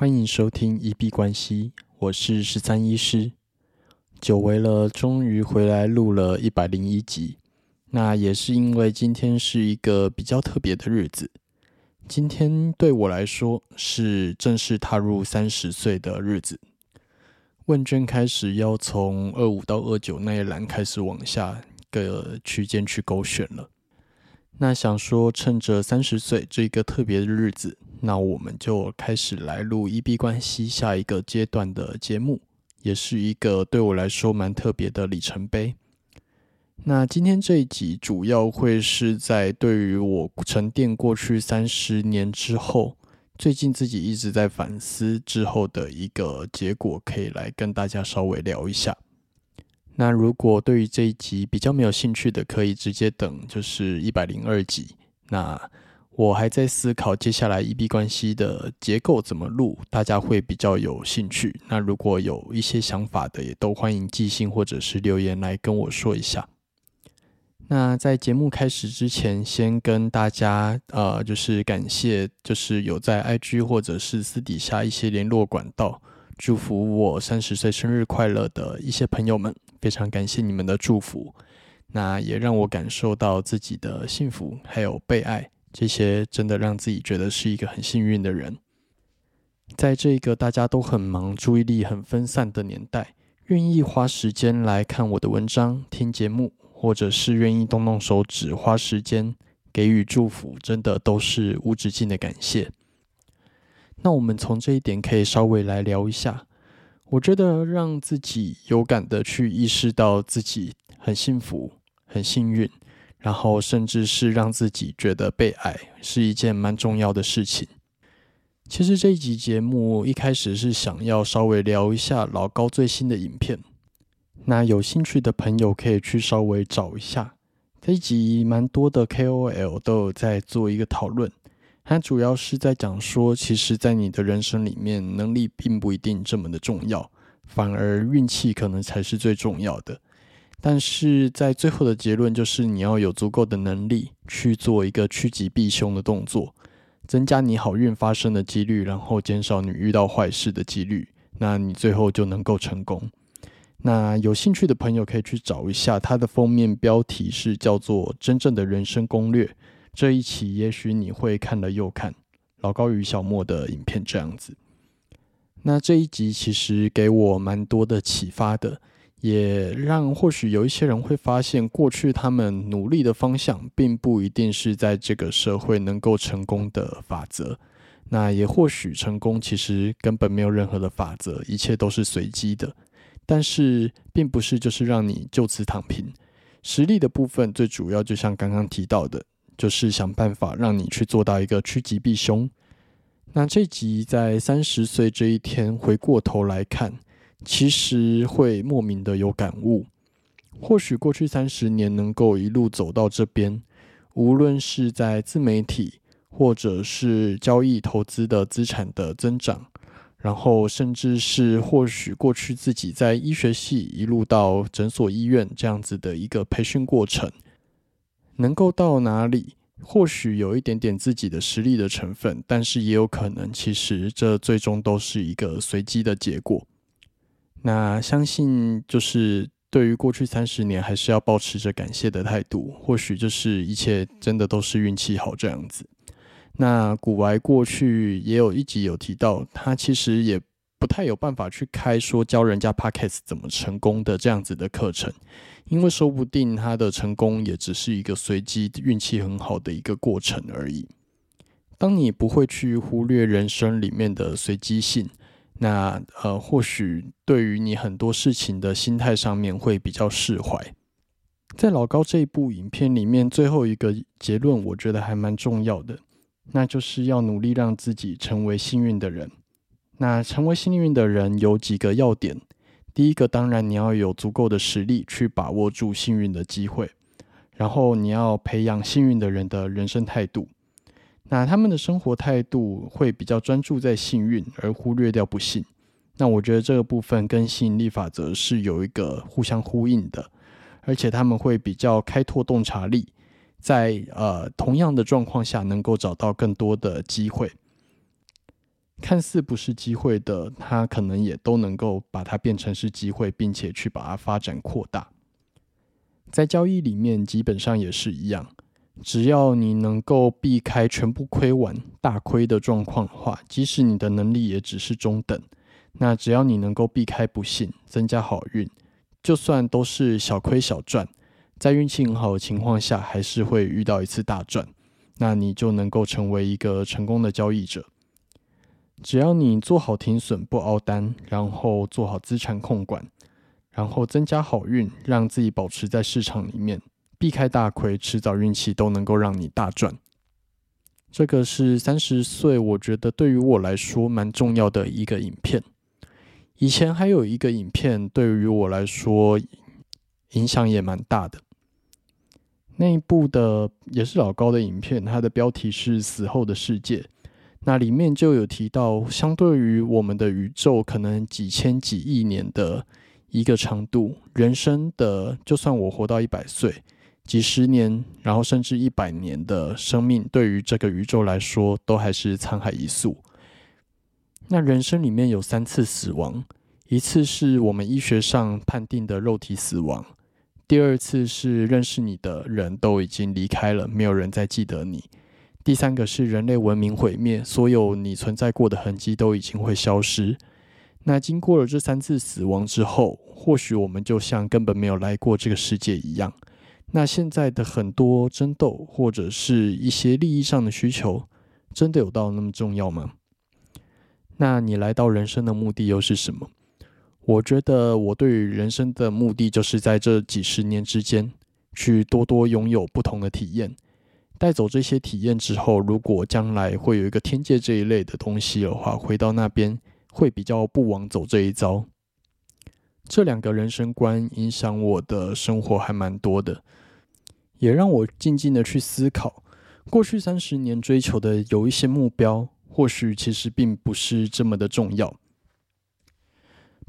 欢迎收听一币关系，我是十三医师。久违了，终于回来录了一百零一集。那也是因为今天是一个比较特别的日子。今天对我来说是正式踏入三十岁的日子。问卷开始要从二五到二九那一栏开始往下个区间去勾选了。那想说，趁着三十岁这一个特别的日子，那我们就开始来录一 B 关系下一个阶段的节目，也是一个对我来说蛮特别的里程碑。那今天这一集主要会是在对于我沉淀过去三十年之后，最近自己一直在反思之后的一个结果，可以来跟大家稍微聊一下。那如果对于这一集比较没有兴趣的，可以直接等，就是一百零二集。那我还在思考接下来 EB 关系的结构怎么录，大家会比较有兴趣。那如果有一些想法的，也都欢迎寄信或者是留言来跟我说一下。那在节目开始之前，先跟大家呃，就是感谢，就是有在 IG 或者是私底下一些联络管道，祝福我三十岁生日快乐的一些朋友们。非常感谢你们的祝福，那也让我感受到自己的幸福，还有被爱，这些真的让自己觉得是一个很幸运的人。在这个大家都很忙、注意力很分散的年代，愿意花时间来看我的文章、听节目，或者是愿意动动手指、花时间给予祝福，真的都是无止境的感谢。那我们从这一点可以稍微来聊一下。我觉得让自己有感的去意识到自己很幸福、很幸运，然后甚至是让自己觉得被爱，是一件蛮重要的事情。其实这一集节目一开始是想要稍微聊一下老高最新的影片，那有兴趣的朋友可以去稍微找一下。这一集蛮多的 KOL 都有在做一个讨论。它主要是在讲说，其实，在你的人生里面，能力并不一定这么的重要，反而运气可能才是最重要的。但是在最后的结论就是，你要有足够的能力去做一个趋吉避凶的动作，增加你好运发生的几率，然后减少你遇到坏事的几率，那你最后就能够成功。那有兴趣的朋友可以去找一下，它的封面标题是叫做《真正的人生攻略》。这一期也许你会看了又看老高与小莫的影片这样子。那这一集其实给我蛮多的启发的，也让或许有一些人会发现，过去他们努力的方向并不一定是在这个社会能够成功的法则。那也或许成功其实根本没有任何的法则，一切都是随机的。但是并不是就是让你就此躺平。实力的部分最主要就像刚刚提到的。就是想办法让你去做到一个趋吉避凶。那这集在三十岁这一天回过头来看，其实会莫名的有感悟。或许过去三十年能够一路走到这边，无论是在自媒体，或者是交易投资的资产的增长，然后甚至是或许过去自己在医学系一路到诊所医院这样子的一个培训过程。能够到哪里，或许有一点点自己的实力的成分，但是也有可能，其实这最终都是一个随机的结果。那相信就是对于过去三十年，还是要保持着感谢的态度。或许就是一切真的都是运气好这样子。那古玩过去也有一集有提到，他其实也。不太有办法去开说教人家 podcast 怎么成功的这样子的课程，因为说不定他的成功也只是一个随机运气很好的一个过程而已。当你不会去忽略人生里面的随机性，那呃，或许对于你很多事情的心态上面会比较释怀。在老高这一部影片里面，最后一个结论我觉得还蛮重要的，那就是要努力让自己成为幸运的人。那成为幸运的人有几个要点，第一个当然你要有足够的实力去把握住幸运的机会，然后你要培养幸运的人的人生态度。那他们的生活态度会比较专注在幸运，而忽略掉不幸。那我觉得这个部分跟吸引力法则是有一个互相呼应的，而且他们会比较开拓洞察力，在呃同样的状况下能够找到更多的机会。看似不是机会的，他可能也都能够把它变成是机会，并且去把它发展扩大。在交易里面，基本上也是一样，只要你能够避开全部亏完、大亏的状况的话，即使你的能力也只是中等，那只要你能够避开不幸，增加好运，就算都是小亏小赚，在运气很好的情况下，还是会遇到一次大赚，那你就能够成为一个成功的交易者。只要你做好停损不凹单，然后做好资产控管，然后增加好运，让自己保持在市场里面，避开大亏，迟早运气都能够让你大赚。这个是三十岁，我觉得对于我来说蛮重要的一个影片。以前还有一个影片，对于我来说影响也蛮大的。那一部的也是老高的影片，它的标题是《死后的世界》。那里面就有提到，相对于我们的宇宙可能几千几亿年的一个长度，人生的就算我活到一百岁，几十年，然后甚至一百年的生命，对于这个宇宙来说，都还是沧海一粟。那人生里面有三次死亡，一次是我们医学上判定的肉体死亡，第二次是认识你的人都已经离开了，没有人再记得你。第三个是人类文明毁灭，所有你存在过的痕迹都已经会消失。那经过了这三次死亡之后，或许我们就像根本没有来过这个世界一样。那现在的很多争斗或者是一些利益上的需求，真的有到那么重要吗？那你来到人生的目的又是什么？我觉得我对于人生的目的，就是在这几十年之间，去多多拥有不同的体验。带走这些体验之后，如果将来会有一个天界这一类的东西的话，回到那边会比较不枉走这一遭。这两个人生观影响我的生活还蛮多的，也让我静静的去思考，过去三十年追求的有一些目标，或许其实并不是这么的重要。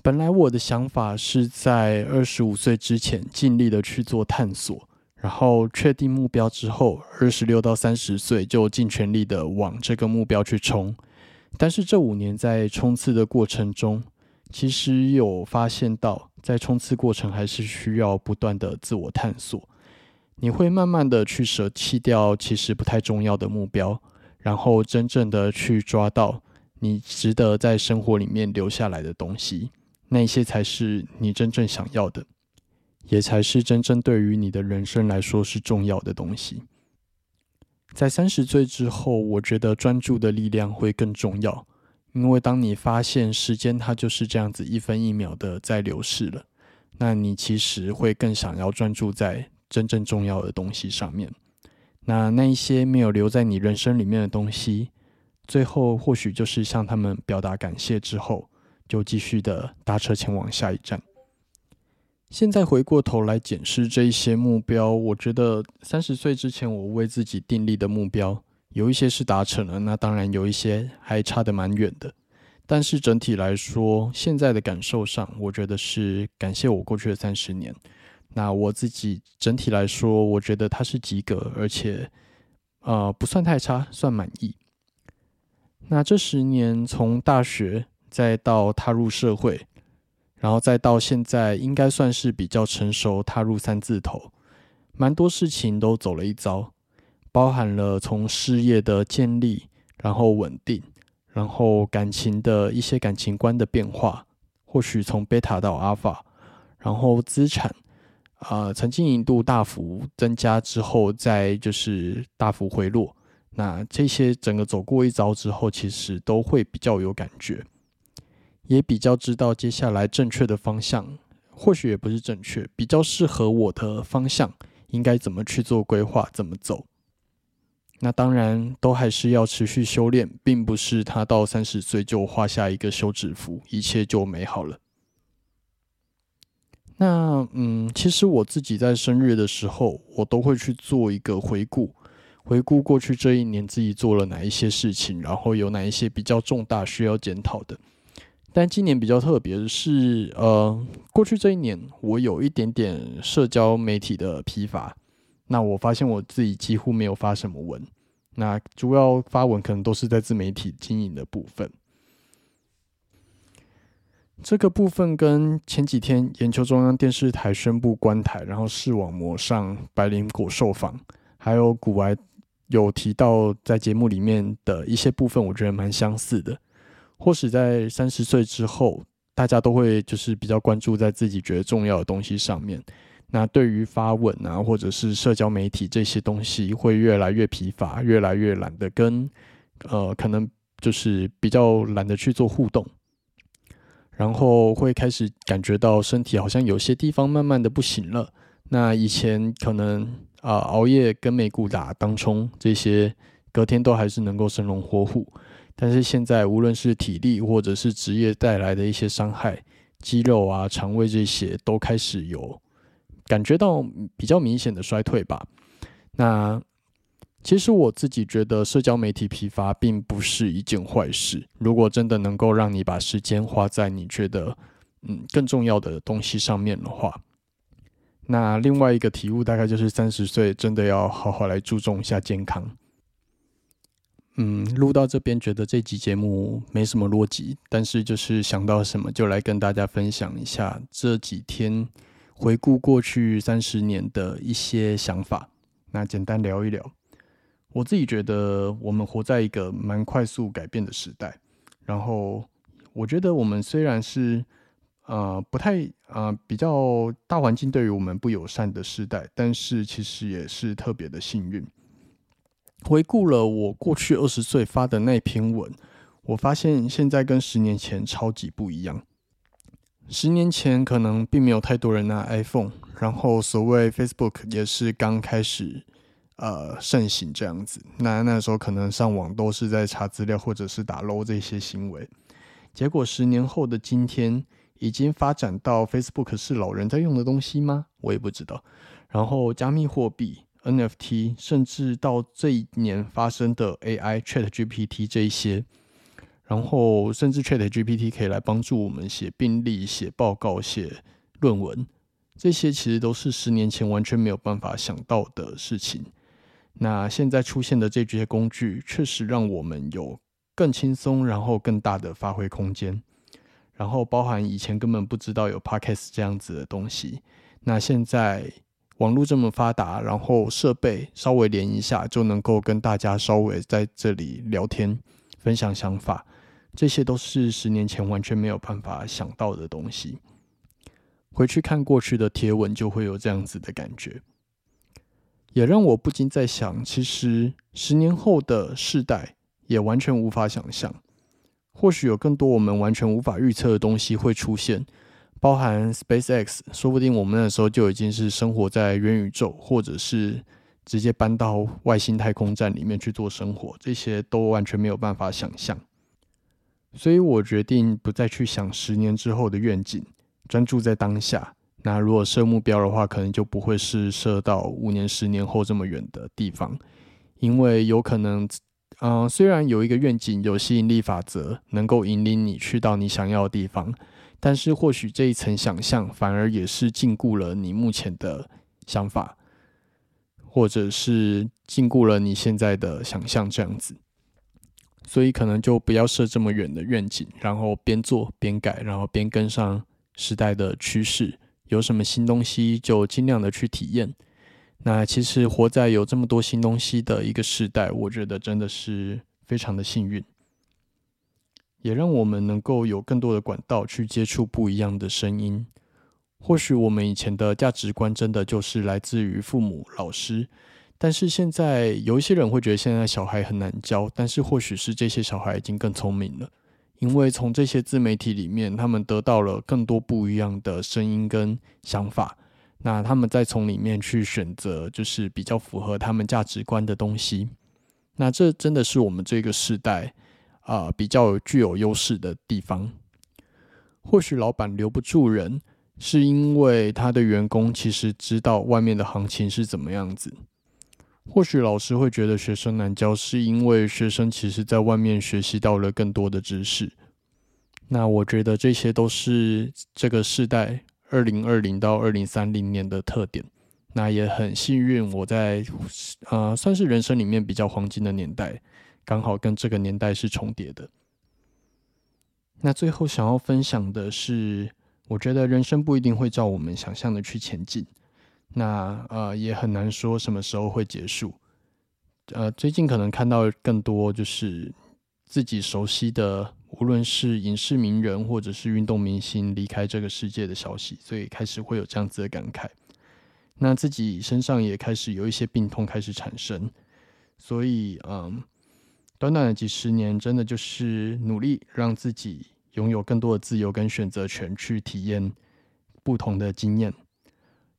本来我的想法是在二十五岁之前尽力的去做探索。然后确定目标之后，二十六到三十岁就尽全力的往这个目标去冲。但是这五年在冲刺的过程中，其实有发现到，在冲刺过程还是需要不断的自我探索。你会慢慢的去舍弃掉其实不太重要的目标，然后真正的去抓到你值得在生活里面留下来的东西，那些才是你真正想要的。也才是真正对于你的人生来说是重要的东西。在三十岁之后，我觉得专注的力量会更重要，因为当你发现时间它就是这样子一分一秒的在流逝了，那你其实会更想要专注在真正重要的东西上面。那那一些没有留在你人生里面的东西，最后或许就是向他们表达感谢之后，就继续的搭车前往下一站。现在回过头来检视这一些目标，我觉得三十岁之前我为自己订立的目标，有一些是达成了，那当然有一些还差得蛮远的。但是整体来说，现在的感受上，我觉得是感谢我过去的三十年。那我自己整体来说，我觉得它是及格，而且呃不算太差，算满意。那这十年从大学再到踏入社会。然后再到现在，应该算是比较成熟，踏入三字头，蛮多事情都走了一遭，包含了从事业的建立，然后稳定，然后感情的一些感情观的变化，或许从贝塔到阿法，然后资产啊，曾经一度大幅增加之后，再就是大幅回落，那这些整个走过一遭之后，其实都会比较有感觉。也比较知道接下来正确的方向，或许也不是正确，比较适合我的方向，应该怎么去做规划，怎么走。那当然都还是要持续修炼，并不是他到三十岁就画下一个休止符，一切就美好了。那嗯，其实我自己在生日的时候，我都会去做一个回顾，回顾过去这一年自己做了哪一些事情，然后有哪一些比较重大需要检讨的。但今年比较特别的是，呃，过去这一年我有一点点社交媒体的疲乏。那我发现我自己几乎没有发什么文，那主要发文可能都是在自媒体经营的部分。这个部分跟前几天研究中央电视台宣布关台，然后视网膜上白灵果受访，还有古玩有提到在节目里面的一些部分，我觉得蛮相似的。或许在三十岁之后，大家都会就是比较关注在自己觉得重要的东西上面。那对于发文啊，或者是社交媒体这些东西，会越来越疲乏，越来越懒得跟呃，可能就是比较懒得去做互动。然后会开始感觉到身体好像有些地方慢慢的不行了。那以前可能啊熬夜跟美股打当冲这些，隔天都还是能够生龙活虎。但是现在无论是体力或者是职业带来的一些伤害，肌肉啊、肠胃这些都开始有感觉到比较明显的衰退吧。那。其实我自己觉得，社交媒体疲乏并不是一件坏事。如果真的能够让你把时间花在你觉得嗯更重要的东西上面的话，那另外一个体悟大概就是三十岁真的要好好来注重一下健康。嗯，录到这边觉得这集节目没什么逻辑，但是就是想到什么就来跟大家分享一下这几天回顾过去三十年的一些想法。那简单聊一聊。我自己觉得，我们活在一个蛮快速改变的时代。然后，我觉得我们虽然是呃不太呃比较大环境对于我们不友善的时代，但是其实也是特别的幸运。回顾了我过去二十岁发的那篇文，我发现现在跟十年前超级不一样。十年前可能并没有太多人拿 iPhone，然后所谓 Facebook 也是刚开始。呃，盛行这样子，那那时候可能上网都是在查资料或者是打 low 这些行为，结果十年后的今天，已经发展到 Facebook 是老人在用的东西吗？我也不知道。然后加密货币、NFT，甚至到这一年发生的 AI Chat GPT 这一些，然后甚至 Chat GPT 可以来帮助我们写病历、写报告、写论文，这些其实都是十年前完全没有办法想到的事情。那现在出现的这些工具，确实让我们有更轻松，然后更大的发挥空间。然后包含以前根本不知道有 Podcast 这样子的东西，那现在网络这么发达，然后设备稍微连一下，就能够跟大家稍微在这里聊天、分享想法，这些都是十年前完全没有办法想到的东西。回去看过去的贴文，就会有这样子的感觉。也让我不禁在想，其实十年后的世代也完全无法想象，或许有更多我们完全无法预测的东西会出现，包含 SpaceX，说不定我们那时候就已经是生活在元宇宙，或者是直接搬到外星太空站里面去做生活，这些都完全没有办法想象。所以我决定不再去想十年之后的愿景，专注在当下。那如果设目标的话，可能就不会是设到五年、十年后这么远的地方，因为有可能，嗯，虽然有一个愿景，有吸引力法则能够引领你去到你想要的地方，但是或许这一层想象反而也是禁锢了你目前的想法，或者是禁锢了你现在的想象这样子，所以可能就不要设这么远的愿景，然后边做边改，然后边跟上时代的趋势。有什么新东西就尽量的去体验。那其实活在有这么多新东西的一个时代，我觉得真的是非常的幸运，也让我们能够有更多的管道去接触不一样的声音。或许我们以前的价值观真的就是来自于父母、老师，但是现在有一些人会觉得现在小孩很难教，但是或许是这些小孩已经更聪明了。因为从这些自媒体里面，他们得到了更多不一样的声音跟想法，那他们再从里面去选择，就是比较符合他们价值观的东西。那这真的是我们这个时代啊比较具有优势的地方。或许老板留不住人，是因为他的员工其实知道外面的行情是怎么样子。或许老师会觉得学生难教，是因为学生其实在外面学习到了更多的知识。那我觉得这些都是这个时代二零二零到二零三零年的特点。那也很幸运，我在呃算是人生里面比较黄金的年代，刚好跟这个年代是重叠的。那最后想要分享的是，我觉得人生不一定会照我们想象的去前进，那呃也很难说什么时候会结束。呃，最近可能看到更多就是自己熟悉的，无论是影视名人或者是运动明星离开这个世界的消息，所以开始会有这样子的感慨。那自己身上也开始有一些病痛开始产生，所以嗯。短短的几十年，真的就是努力让自己拥有更多的自由跟选择权，去体验不同的经验。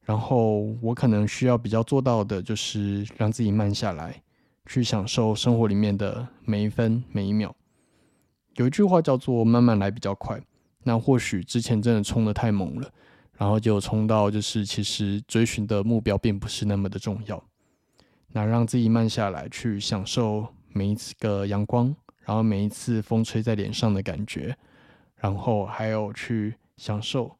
然后我可能需要比较做到的，就是让自己慢下来，去享受生活里面的每一分每一秒。有一句话叫做“慢慢来比较快”。那或许之前真的冲的太猛了，然后就冲到就是其实追寻的目标并不是那么的重要。那让自己慢下来，去享受。每一次个阳光，然后每一次风吹在脸上的感觉，然后还有去享受，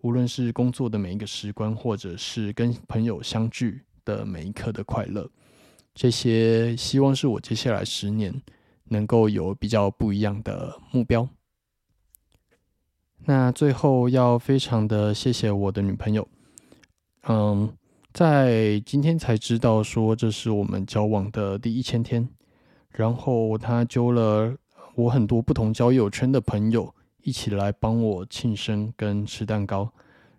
无论是工作的每一个时光，或者是跟朋友相聚的每一刻的快乐，这些希望是我接下来十年能够有比较不一样的目标。那最后要非常的谢谢我的女朋友，嗯，在今天才知道说这是我们交往的第一千天。然后他揪了我很多不同交友圈的朋友一起来帮我庆生跟吃蛋糕，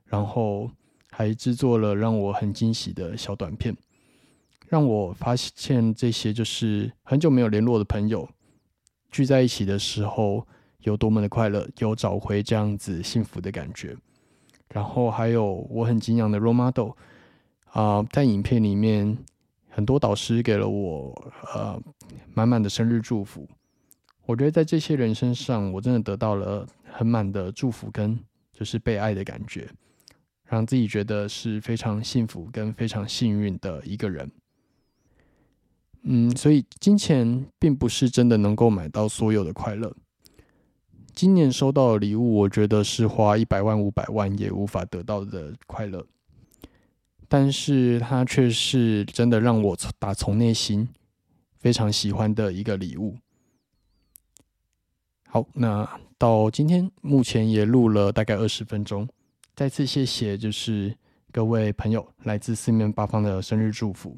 然后还制作了让我很惊喜的小短片，让我发现这些就是很久没有联络的朋友聚在一起的时候有多么的快乐，有找回这样子幸福的感觉。然后还有我很敬仰的 role model 啊，在影片里面。很多导师给了我呃满满的生日祝福，我觉得在这些人身上，我真的得到了很满的祝福跟就是被爱的感觉，让自己觉得是非常幸福跟非常幸运的一个人。嗯，所以金钱并不是真的能够买到所有的快乐。今年收到的礼物，我觉得是花一百万、五百万也无法得到的快乐。但是它却是真的让我打从内心非常喜欢的一个礼物。好，那到今天目前也录了大概二十分钟，再次谢谢就是各位朋友来自四面八方的生日祝福。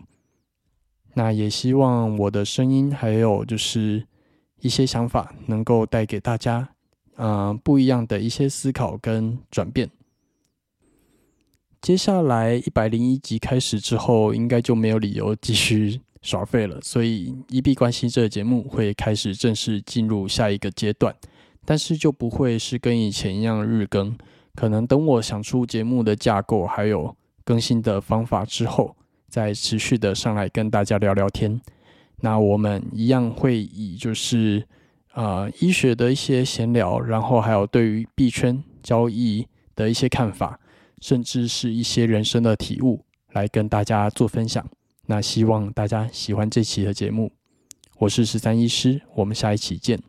那也希望我的声音还有就是一些想法能够带给大家，嗯，不一样的一些思考跟转变。接下来一百零一集开始之后，应该就没有理由继续耍废了，所以一币关系这个节目会开始正式进入下一个阶段，但是就不会是跟以前一样日更，可能等我想出节目的架构还有更新的方法之后，再持续的上来跟大家聊聊天。那我们一样会以就是啊医学的一些闲聊，然后还有对于币圈交易的一些看法。甚至是一些人生的体悟，来跟大家做分享。那希望大家喜欢这期的节目。我是十三医师，我们下一期见。